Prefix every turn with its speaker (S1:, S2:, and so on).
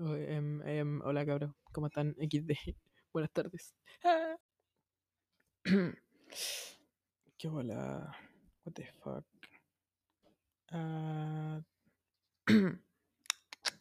S1: Oh, em, em, hola cabros, ¿cómo están? XD. Buenas tardes. Ah. Qué hola. What the fuck. Uh...